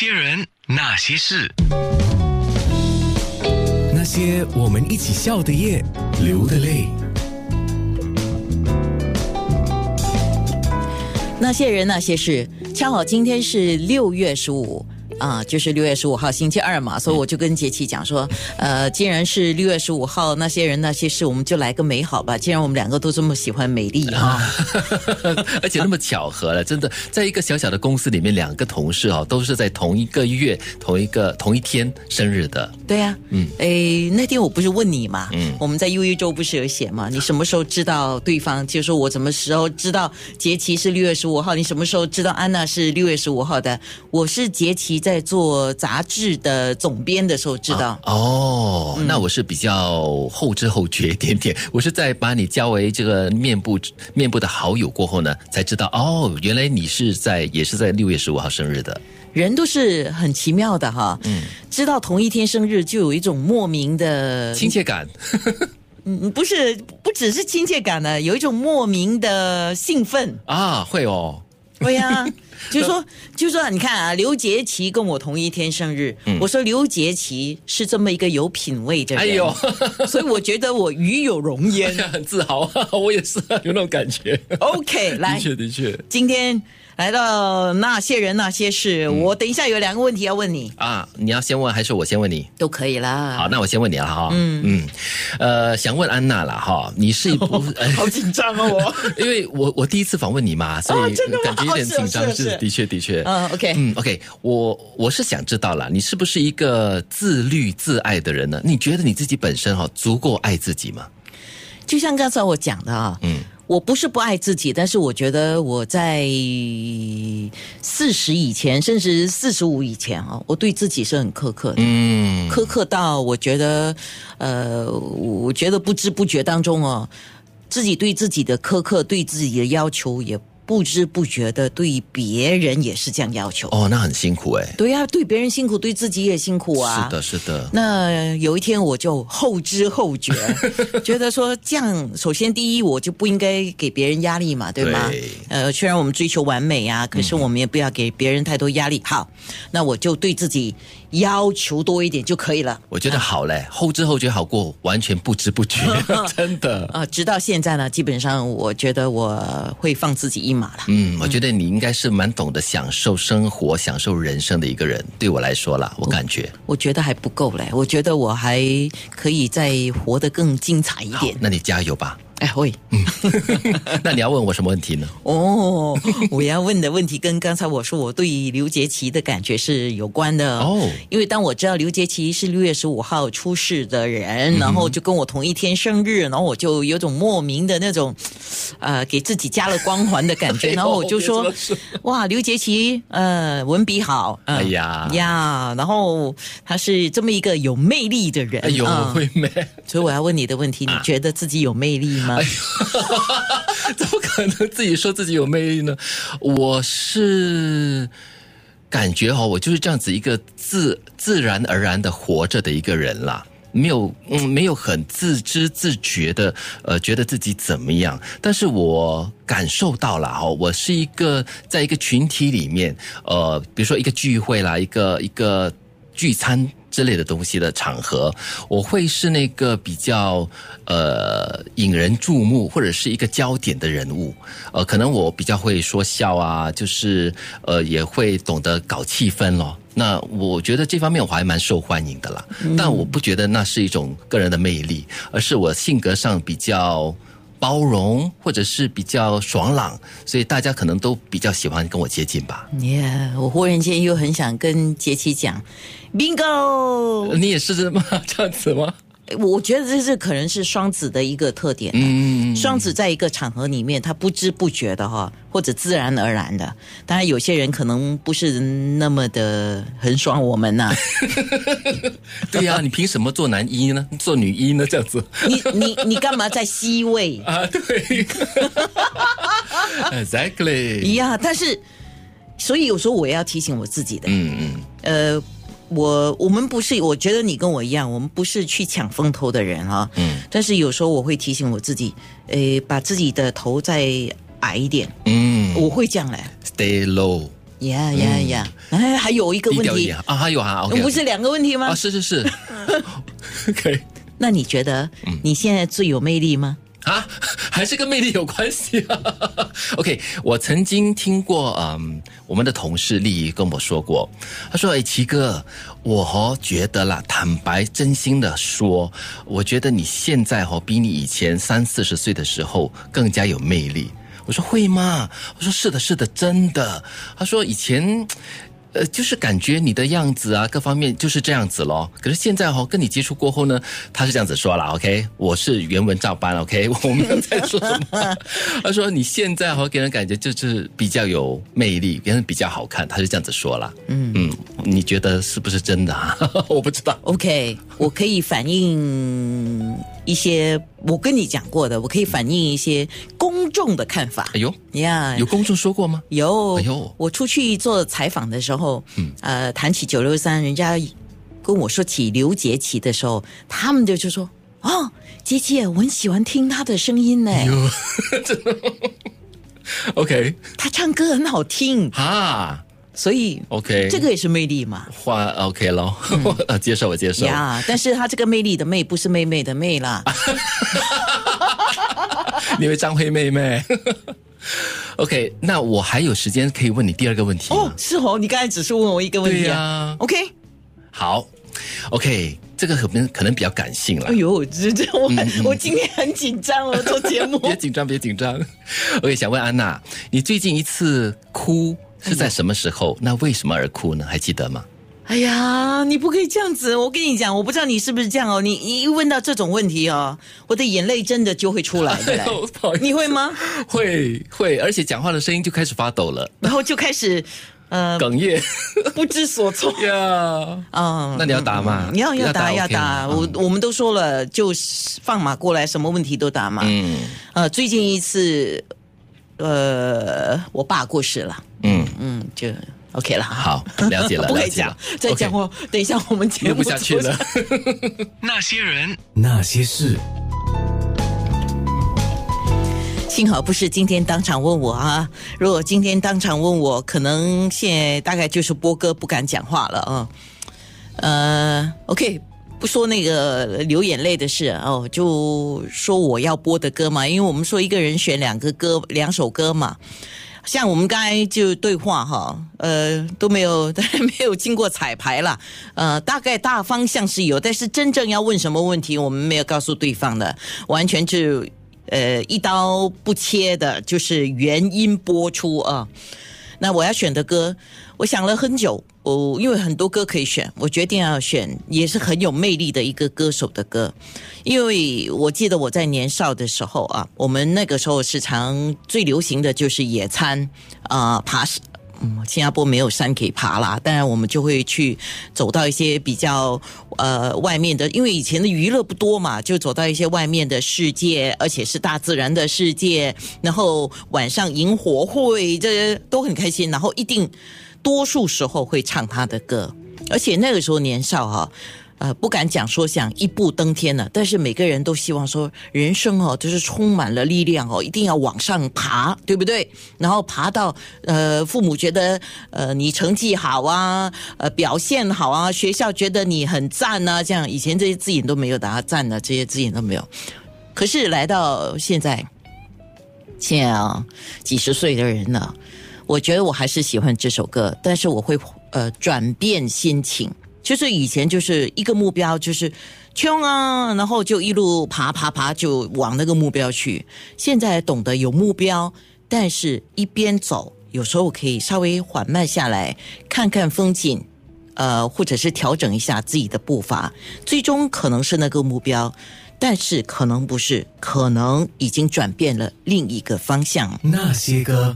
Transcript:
些人，那些事，那些我们一起笑的夜，流的泪。那些人那些事，恰好今天是六月十五。啊，就是六月十五号星期二嘛，所以我就跟杰奇讲说，呃，既然是六月十五号，那些人那些事，我们就来个美好吧。既然我们两个都这么喜欢美丽啊，而且那么巧合了，真的，在一个小小的公司里面，两个同事哦，都是在同一个月、同一个同一天生日的。对呀，嗯，哎，那天我不是问你嘛，嗯，我们在优一周不是有写嘛，你什么时候知道对方？就说我什么时候知道杰奇是六月十五号？你什么时候知道安娜是六月十五号的？我是杰奇在做杂志的总编的时候知道哦，那我是比较后知后觉一点点。我是在把你加为这个面部面部的好友过后呢，才知道哦，原来你是在也是在六月十五号生日的。人都是很奇妙的哈，嗯，知道同一天生日就有一种莫名的亲切感。嗯，不是，不只是亲切感呢，有一种莫名的兴奋啊，会哦。对呀，就说就说，你看啊，刘杰奇跟我同一天生日，我说刘杰奇是这么一个有品味的人，哎呦，所以我觉得我与有荣焉，很 自豪，我也是有那种感觉。OK，来，的确的确，今天。来到那些人那些事，我等一下有两个问题要问你啊，你要先问还是我先问你？都可以啦。好，那我先问你了哈。嗯嗯，呃，想问安娜了哈，你是一部 好紧张啊我，因为我我第一次访问你嘛，所以感觉有点紧张，是的确的确。嗯，OK，嗯，OK，我我是想知道了，你是不是一个自律自爱的人呢？你觉得你自己本身哈足够爱自己吗？就像刚才我讲的啊，嗯。我不是不爱自己，但是我觉得我在四十以前，甚至四十五以前啊，我对自己是很苛刻的，嗯，苛刻到我觉得，呃，我觉得不知不觉当中哦，自己对自己的苛刻，对自己的要求也。不知不觉的对别人也是这样要求哦，那很辛苦哎。对呀，对别人辛苦，对自己也辛苦啊。是的，是的。那有一天我就后知后觉，觉得说这样，首先第一，我就不应该给别人压力嘛，对吗？呃，虽然我们追求完美啊，可是我们也不要给别人太多压力。好，那我就对自己。要求多一点就可以了。我觉得好嘞，后知后觉好过完全不知不觉，真的。啊，直到现在呢，基本上我觉得我会放自己一马了。嗯，我觉得你应该是蛮懂得享受生活、享受人生的一个人。对我来说啦，我感觉，我觉得还不够嘞。我觉得我还可以再活得更精彩一点。那你加油吧。哎会，那你要问我什么问题呢？哦，我要问的问题跟刚才我说我对刘杰奇的感觉是有关的哦。因为当我知道刘杰奇是六月十五号出世的人，然后就跟我同一天生日，然后我就有种莫名的那种，呃，给自己加了光环的感觉。然后我就说，哇，刘杰奇，呃，文笔好，哎呀呀，然后他是这么一个有魅力的人，有会美。所以我要问你的问题，你觉得自己有魅力吗？哎呀，怎么可能自己说自己有魅力呢？我是感觉哈，我就是这样子一个自自然而然的活着的一个人啦，没有嗯，没有很自知自觉的呃，觉得自己怎么样。但是我感受到了哈，我是一个在一个群体里面，呃，比如说一个聚会啦，一个一个聚餐。之类的东西的场合，我会是那个比较呃引人注目或者是一个焦点的人物，呃，可能我比较会说笑啊，就是呃也会懂得搞气氛咯。那我觉得这方面我还蛮受欢迎的啦，但我不觉得那是一种个人的魅力，而是我性格上比较。包容或者是比较爽朗，所以大家可能都比较喜欢跟我接近吧。耶，我忽然间又很想跟杰奇讲，bingo，你也是这么 这样子吗？我觉得这是可能是双子的一个特点。嗯，双子在一个场合里面，他不知不觉的哈，或者自然而然的。当然，有些人可能不是那么的很爽我们呐。对呀，你凭什么做男一呢？做女一呢？这样子？你你你干嘛在 C 位 啊？对，Exactly。呀，但是，所以有时候我也要提醒我自己的。嗯嗯。呃。我我们不是，我觉得你跟我一样，我们不是去抢风头的人啊。嗯。但是有时候我会提醒我自己，诶，把自己的头再矮一点。嗯。我会这样嘞。Stay low。呀呀呀！哎，还有一个问题啊，还有啊不是两个问题吗啊，？是是是，OK 那你觉得嗯你现在最有魅力吗？啊，还是跟魅力有关系啊。OK，我曾经听过，嗯，我们的同事丽仪跟我说过，他说：“哎，奇哥，我觉得啦，坦白真心的说，我觉得你现在哦比你以前三四十岁的时候更加有魅力。”我说会吗？我说是的，是的，真的。他说以前。呃，就是感觉你的样子啊，各方面就是这样子咯。可是现在哈、哦，跟你接触过后呢，他是这样子说了，OK，我是原文照搬，OK，我没有在说什么。他说你现在哈、哦，给人感觉就是比较有魅力，别人比较好看，他是这样子说了。嗯嗯，你觉得是不是真的啊？我不知道。OK，我可以反映一些我跟你讲过的，我可以反映一些公众的看法。哎呦，呀。有公众说过吗？有，哎呦。我出去做采访的时候，嗯，呃，谈起九六三，人家跟我说起刘杰奇的时候，他们就就说：“哦，杰奇，我很喜欢听他的声音呢，OK，他唱歌很好听，哈所以，OK，这个也是魅力嘛。”话 OK 咯，呃 接受我接受。呀但是他这个魅力的魅不是妹妹的妹啦，你为张惠妹妹？OK，那我还有时间可以问你第二个问题？哦，是哦，你刚才只是问我一个问题啊。OK，好，OK，这个可能可能比较感性了哎。呦，这这我、嗯我今天很紧张我，做节目。别紧张，别紧张。OK，想问安娜，你最近一次哭是在什么时候？那为什么而哭呢？还记得吗？哎呀，你不可以这样子！我跟你讲，我不知道你是不是这样哦。你你一问到这种问题哦，我的眼泪真的就会出来 你会吗？会会，而且讲话的声音就开始发抖了，然后就开始呃哽咽不知所措。呀。嗯，那你要答吗？你要要答要答，我我们都说了，就是放马过来，什么问题都答嘛。嗯呃，最近一次，呃，我爸过世了，嗯，嗯，就 OK 了。好，了解了，不可以讲再讲我等一下我们节目不下去了。那些人，那些事，幸好不是今天当场问我啊！如果今天当场问我，可能现在大概就是波哥不敢讲话了啊。呃，OK，不说那个流眼泪的事哦，就说我要播的歌嘛，因为我们说一个人选两个歌，两首歌嘛。像我们刚才就对话哈，呃，都没有 没有经过彩排啦，呃，大概大方向是有，但是真正要问什么问题，我们没有告诉对方的，完全就呃一刀不切的，就是原音播出啊。那我要选的歌，我想了很久，我，因为很多歌可以选，我决定要选也是很有魅力的一个歌手的歌，因为我记得我在年少的时候啊，我们那个时候时常最流行的就是野餐啊、爬山。嗯，新加坡没有山可以爬啦，当然我们就会去走到一些比较呃外面的，因为以前的娱乐不多嘛，就走到一些外面的世界，而且是大自然的世界，然后晚上萤火会，这都很开心，然后一定多数时候会唱他的歌，而且那个时候年少哈、呃，不敢讲说想一步登天了，但是每个人都希望说，人生哦，就是充满了力量哦，一定要往上爬，对不对？然后爬到呃，父母觉得呃你成绩好啊，呃表现好啊，学校觉得你很赞啊，这样以前这些字眼都没有，打赞的这些字眼都没有。可是来到现在，现在啊，几十岁的人了，我觉得我还是喜欢这首歌，但是我会呃转变心情。就是以前就是一个目标，就是冲啊，然后就一路爬爬爬，就往那个目标去。现在懂得有目标，但是一边走，有时候可以稍微缓慢下来，看看风景，呃，或者是调整一下自己的步伐，最终可能是那个目标，但是可能不是，可能已经转变了另一个方向。那些歌。